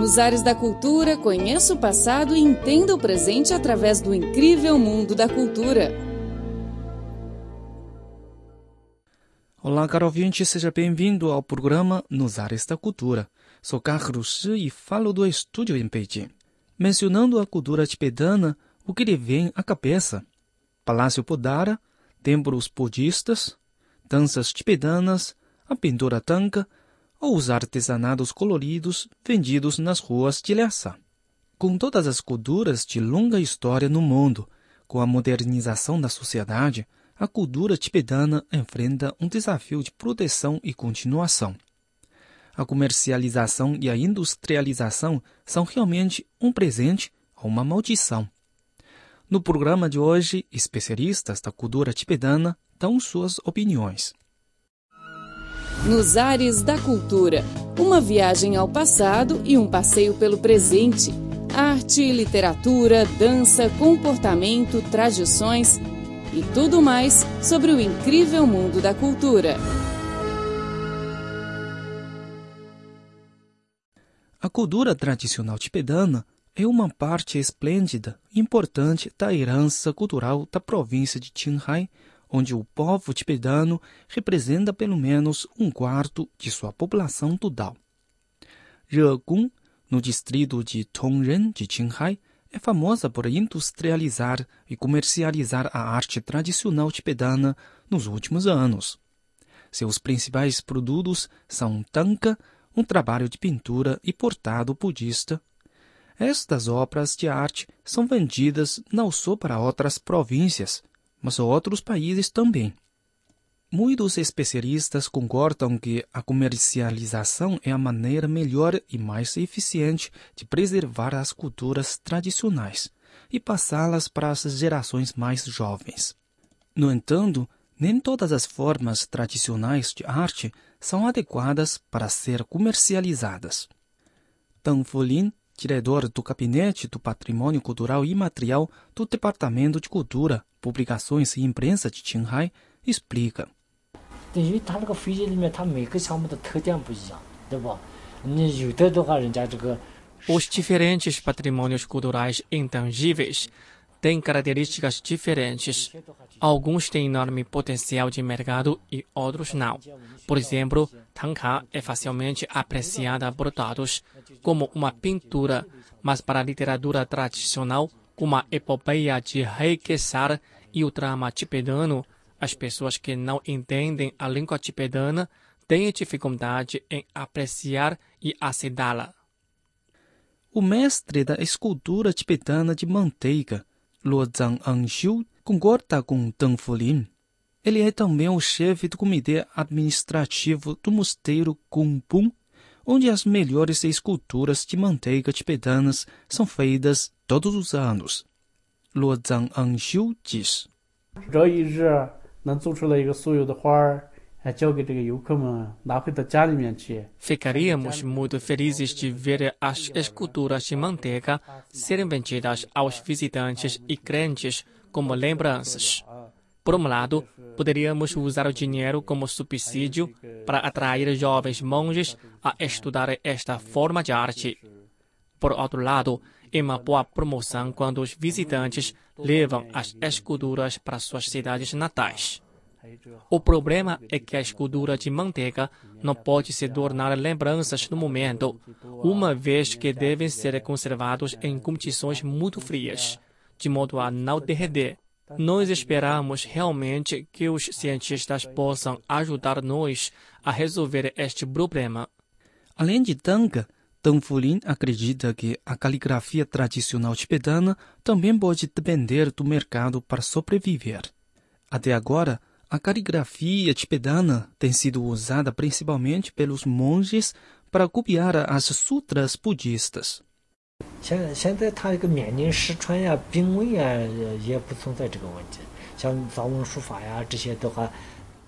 Nos ares da cultura, conheça o passado e entenda o presente através do incrível mundo da cultura. Olá, caro ouvinte, seja bem-vindo ao programa Nos Ares da Cultura. Sou Carlos Shi e falo do estúdio em Pequim. Mencionando a cultura tibetana, o que lhe vem à cabeça? Palácio Podara, templos budistas, danças tibetanas, a pintura tanca ou os artesanados coloridos vendidos nas ruas de Lhasa. Com todas as culturas de longa história no mundo, com a modernização da sociedade, a cultura tibetana enfrenta um desafio de proteção e continuação. A comercialização e a industrialização são realmente um presente ou uma maldição. No programa de hoje, especialistas da cultura tibetana dão suas opiniões. Nos ares da cultura, uma viagem ao passado e um passeio pelo presente. Arte, literatura, dança, comportamento, tradições e tudo mais sobre o incrível mundo da cultura. A cultura tradicional tibetana é uma parte esplêndida e importante da herança cultural da província de Qinghai, onde o povo tibetano representa pelo menos um quarto de sua população total. Regung, no distrito de Tongren de Qinghai, é famosa por industrializar e comercializar a arte tradicional tibetana nos últimos anos. Seus principais produtos são tanka, um trabalho de pintura e portado budista. Estas obras de arte são vendidas não só para outras províncias, mas outros países também. Muitos especialistas concordam que a comercialização é a maneira melhor e mais eficiente de preservar as culturas tradicionais e passá-las para as gerações mais jovens. No entanto, nem todas as formas tradicionais de arte são adequadas para ser comercializadas. Tang Fulin, diretor do Gabinete do Patrimônio Cultural Imaterial do Departamento de Cultura, Publicações e Imprensa de Qinghai, explica. Os diferentes patrimônios culturais intangíveis têm características diferentes. Alguns têm enorme potencial de mercado e outros não. Por exemplo, Tangka é facilmente apreciada por todos como uma pintura, mas para a literatura tradicional, como a epopeia de Rei e o drama tibetano, as pessoas que não entendem a língua tibetana têm dificuldade em apreciar e aceitá-la. O mestre da escultura tibetana de manteiga, Luozhang Anxiu, concorda com Deng Fulin. Ele é também o chefe do comitê administrativo do mosteiro Kumpum, onde as melhores esculturas de manteiga tibetanas são feitas todos os anos. Luo Zhang Anxiu diz. Ficaríamos muito felizes de ver as esculturas de manteiga serem vendidas aos visitantes e crentes como lembranças. Por um lado, poderíamos usar o dinheiro como subsídio para atrair jovens monges a estudar esta forma de arte. Por outro lado, é uma boa promoção quando os visitantes levam as esculturas para suas cidades natais. O problema é que a escultura de manteiga não pode se tornar lembranças no momento, uma vez que devem ser conservados em condições muito frias, de modo a não derreter. Nós esperamos realmente que os cientistas possam ajudar-nos a resolver este problema. Além de tanga, Fulin acredita que a caligrafia tradicional tibetana também pode depender do mercado para sobreviver. Até agora, a caligrafia tibetana tem sido usada principalmente pelos monges para copiar as sutras budistas. 现在现在它这个缅甸失传呀、濒危呀，也不存在这个问题。像藏文书法呀这些的话，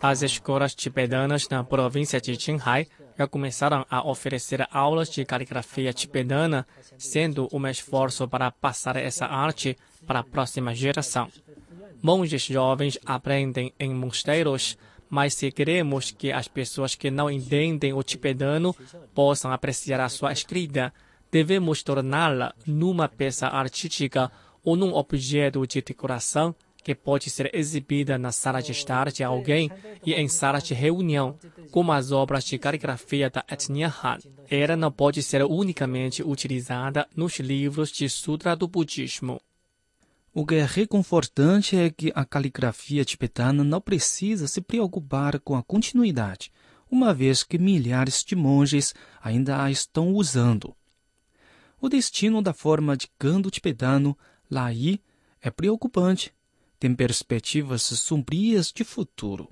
As escolas tibetanas na província de Qinghai já começaram a oferecer aulas de caligrafia tibetana, sendo um esforço para passar essa arte para a próxima geração. Monges jovens aprendem em mosteiros, mas se queremos que as pessoas que não entendem o tibetano possam apreciar a sua escrita, devemos torná-la numa peça artística ou num objeto de decoração que pode ser exibida na sala de estar de alguém e em sala de reunião, como as obras de caligrafia da etnia Han. Ela não pode ser unicamente utilizada nos livros de sutra do budismo. O que é reconfortante é que a caligrafia tibetana não precisa se preocupar com a continuidade, uma vez que milhares de monges ainda a estão usando. O destino da forma de canto tibetano, Lai, é preocupante tem perspectivas sombrias de futuro.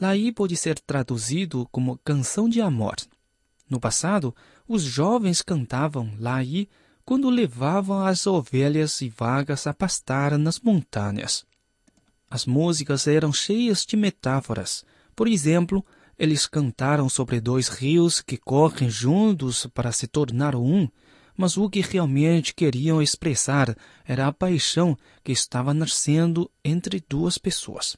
Lai pode ser traduzido como canção de amor. No passado, os jovens cantavam Lai quando levavam as ovelhas e vagas a pastar nas montanhas. As músicas eram cheias de metáforas. Por exemplo, eles cantaram sobre dois rios que correm juntos para se tornar um, mas o que realmente queriam expressar era a paixão que estava nascendo entre duas pessoas.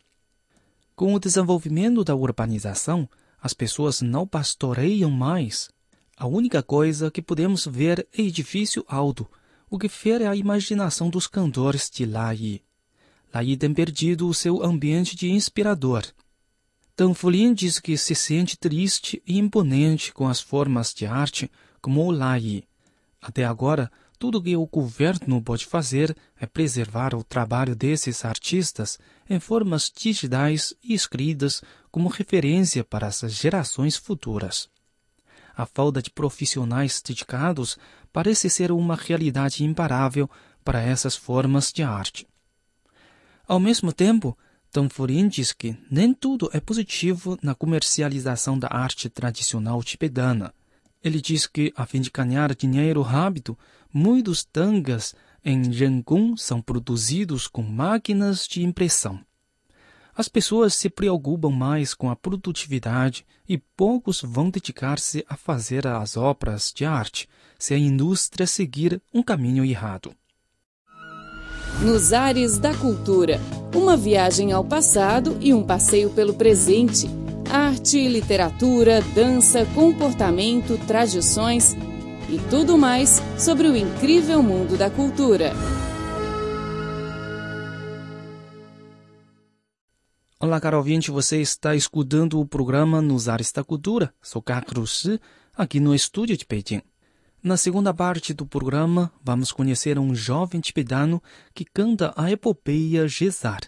Com o desenvolvimento da urbanização, as pessoas não pastoreiam mais. A única coisa que podemos ver é edifício alto, o que fere a imaginação dos cantores de Lai. Lai tem perdido o seu ambiente de inspirador. Tanfolin diz que se sente triste e imponente com as formas de arte como o Lai. Até agora, tudo que o governo pode fazer é preservar o trabalho desses artistas em formas digitais e escritas como referência para as gerações futuras. A falta de profissionais dedicados parece ser uma realidade imparável para essas formas de arte. Ao mesmo tempo, Tanfurin diz que nem tudo é positivo na comercialização da arte tradicional tibetana ele diz que, a fim de ganhar dinheiro rápido, muitos tangas em Yangon são produzidos com máquinas de impressão. As pessoas se preocupam mais com a produtividade e poucos vão dedicar-se a fazer as obras de arte se a indústria seguir um caminho errado. Nos Ares da Cultura uma viagem ao passado e um passeio pelo presente arte, literatura, dança, comportamento, tradições e tudo mais sobre o incrível mundo da cultura. Olá, caro ouvinte, você está escutando o programa Nos Ares da Cultura. Sou Carlos aqui no estúdio de Pequim. Na segunda parte do programa, vamos conhecer um jovem tibetano que canta a epopeia Gesar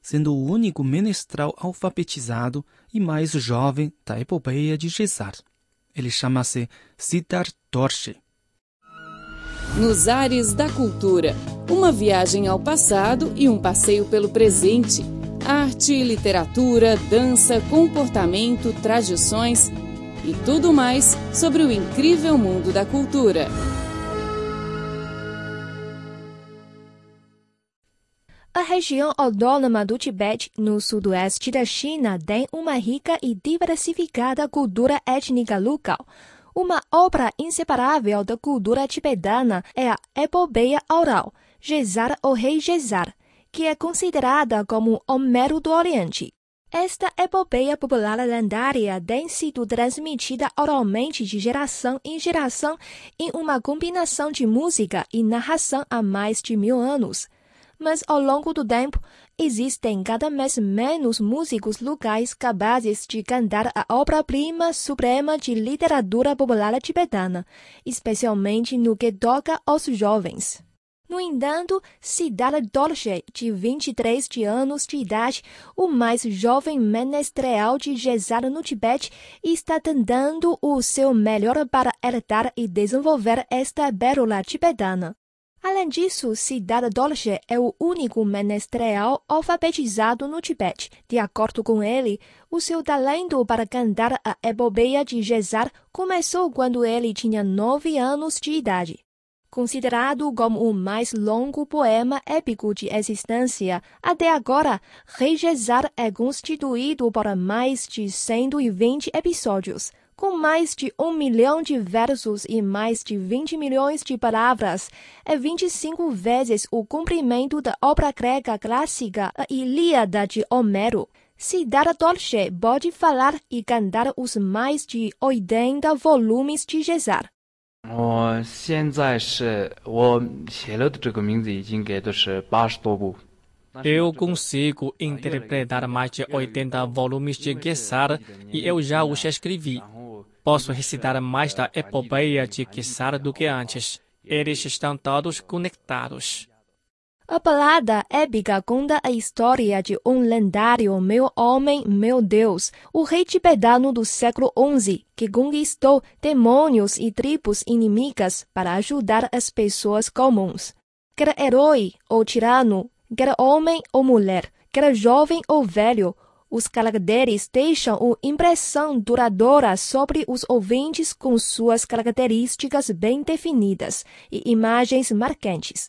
sendo o único menestral alfabetizado e mais jovem da epopeia de Gesar. Ele chama-se Siddhar Dorje. Nos Ares da Cultura uma viagem ao passado e um passeio pelo presente. Arte, literatura, dança, comportamento, tradições e tudo mais sobre o incrível mundo da cultura. A região autônoma do Tibete, no sudoeste da China, tem uma rica e diversificada cultura étnica local. Uma obra inseparável da cultura tibetana é a epopeia oral, Gesar ou Rei Gesar, que é considerada como Homero do Oriente. Esta epopeia popular lendária tem sido transmitida oralmente de geração em geração em uma combinação de música e narração há mais de mil anos mas ao longo do tempo existem cada vez menos músicos locais capazes de cantar a obra-prima suprema de literatura popular tibetana, especialmente no que toca aos jovens. No entanto, Siddhartha Dorje, de 23 de anos de idade, o mais jovem menestreal de Gesar no Tibete, está tentando o seu melhor para herdar e desenvolver esta pérola tibetana. Além disso, Siddhartha Dorje é o único menestreal alfabetizado no Tibete. De acordo com ele, o seu talento para cantar a epopeia de Gesar começou quando ele tinha nove anos de idade. Considerado como o mais longo poema épico de existência, até agora, Rei Gesar é constituído por mais de 120 episódios, com mais de um milhão de versos e mais de 20 milhões de palavras, é 25 vezes o comprimento da obra grega clássica A Ilíada de Homero. Siddhartha Dolce pode falar e cantar os mais de 80 volumes de Gesar. 我现在是我写了的这个名字已经给的是八十多部。 Eu consigo interpretar mais de 80 volumes de Gesar e eu já os escrevi. Posso recitar mais da epopeia de Gesar do que antes. Eles estão todos conectados. A balada épica conta a história de um lendário meu homem, meu Deus, o rei tibetano do século XI, que conquistou demônios e tribos inimigas para ajudar as pessoas comuns. Quer herói ou tirano, quer homem ou mulher, quer jovem ou velho, os caracteres deixam uma impressão duradoura sobre os ouvintes com suas características bem definidas e imagens marcantes.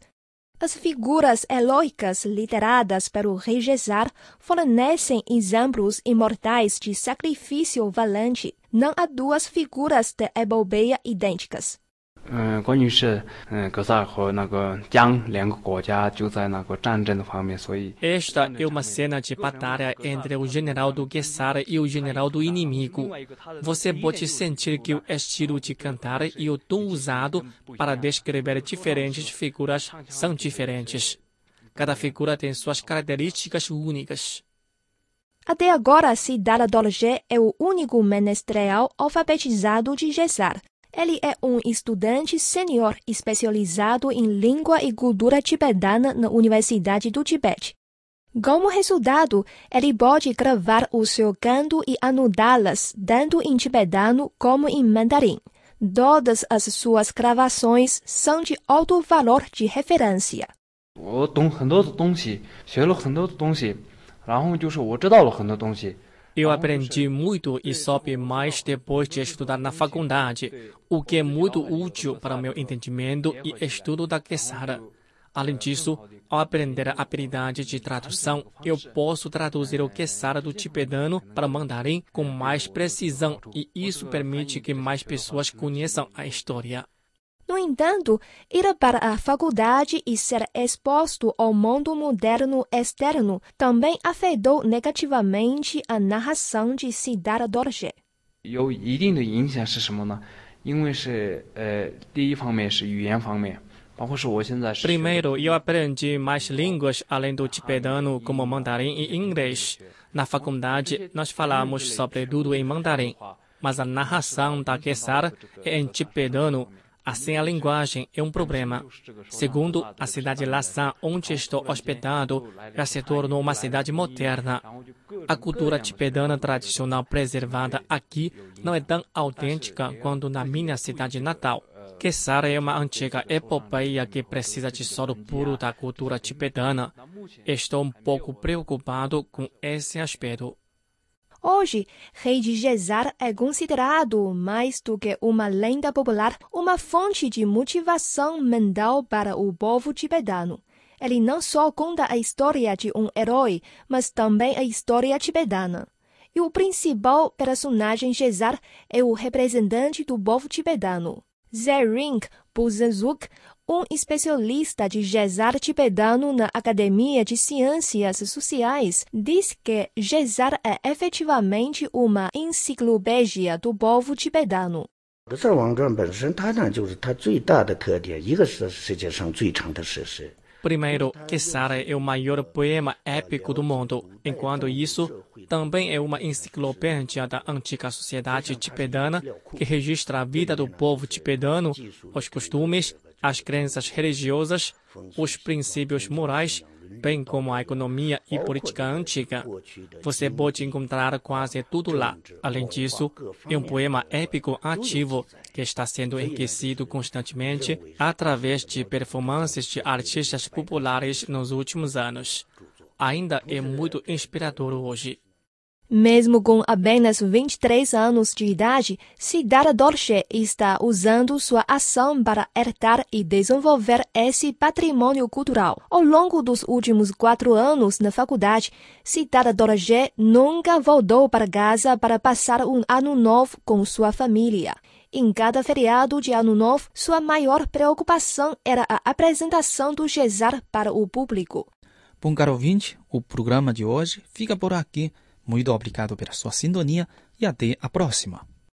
As figuras heróicas literadas pelo rei Gesar fornecem exemplos imortais de sacrifício valente. Não há duas figuras de epopeia idênticas 嗯，关于是嗯格萨尔和那个江两个国家就在那个战争的方面，所以 Esta é uma cena de batalha entre o general do Gesar e o general do inimigo. Você pode sentir que o estilo de cantar e o tom usado para descrever diferentes figuras são diferentes. Cada figura tem suas características únicas. Até agora, Siddhartha Dorje é o único menestrel alfabetizado de Gesar. Ele é um estudante sênior especializado em língua e cultura tibetana na Universidade do Tibete. Como resultado, ele pode gravar o seu canto e anudá-las tanto em tibetano como em mandarim. Todas as suas gravações são de alto valor de referência. 我懂很多的东西，学了很多的东西，然后就是我知道了很多东西。 Eu aprendi muito e soube mais depois de estudar na faculdade, o que é muito útil para o meu entendimento e estudo da Gesara. Além disso, ao aprender a habilidade de tradução, eu posso traduzir o Gesara do tibetano para mandarim com mais precisão e isso permite que mais pessoas conheçam a história. No entanto, ir para a faculdade e ser exposto ao mundo moderno externo também afetou negativamente a narração de Siddhartha Dorje. 有一定的影响是什么呢？因为是呃，第一方面是语言方面，包括是我现在是 Primeiro, eu aprendi mais línguas além do tibetano, como mandarim e inglês. Na faculdade, nós falamos sobretudo em mandarim, mas a narração da Gesar é em tibetano. Assim, a linguagem é um problema. Segundo, a cidade de Lhasa, onde estou hospedado, já se tornou uma cidade moderna. A cultura tibetana tradicional preservada aqui não é tão autêntica quanto na minha cidade natal. Gesar é uma antiga epopeia que precisa de solo puro da cultura tibetana. Estou um pouco preocupado com esse aspecto. Hoje, Rei de Gesar é considerado mais do que uma lenda popular, uma fonte de motivação mental para o povo tibetano. Ele não só conta a história de um herói, mas também a história tibetana. E o principal personagem Gesar é o representante do povo tibetano. Zering Buzenzuk, um especialista de Gesar tibetano na Academia de Ciências Sociais, diz que Gesar é efetivamente uma enciclopédia do povo tibetano. 格萨尔王传本身，它呢就是它最大的特点，一个是世界上最长的史诗。 Primeiro, Gesara é o maior poema épico do mundo. Enquanto isso, também é uma enciclopédia da antiga sociedade tibetana que registra a vida do povo tibetano, os costumes, as crenças religiosas, os princípios morais, bem como a economia e política antiga. Você pode encontrar quase tudo lá. Além disso, é um poema épico ativo que está sendo enriquecido constantemente através de performances de artistas populares nos últimos anos. Ainda é muito inspirador hoje. Mesmo com apenas 23 anos de idade, Siddhartha Dorje está usando sua ação para herdar e desenvolver esse patrimônio cultural. Ao longo dos últimos quatro anos na faculdade, Siddhartha Dorje nunca voltou para casa para passar um ano novo com sua família. Em cada feriado de ano novo, sua maior preocupação era a apresentação do Gesar para o público. Bom, caro ouvinte, o programa de hoje fica por aqui. Muito obrigado pela sua sintonia e até a próxima.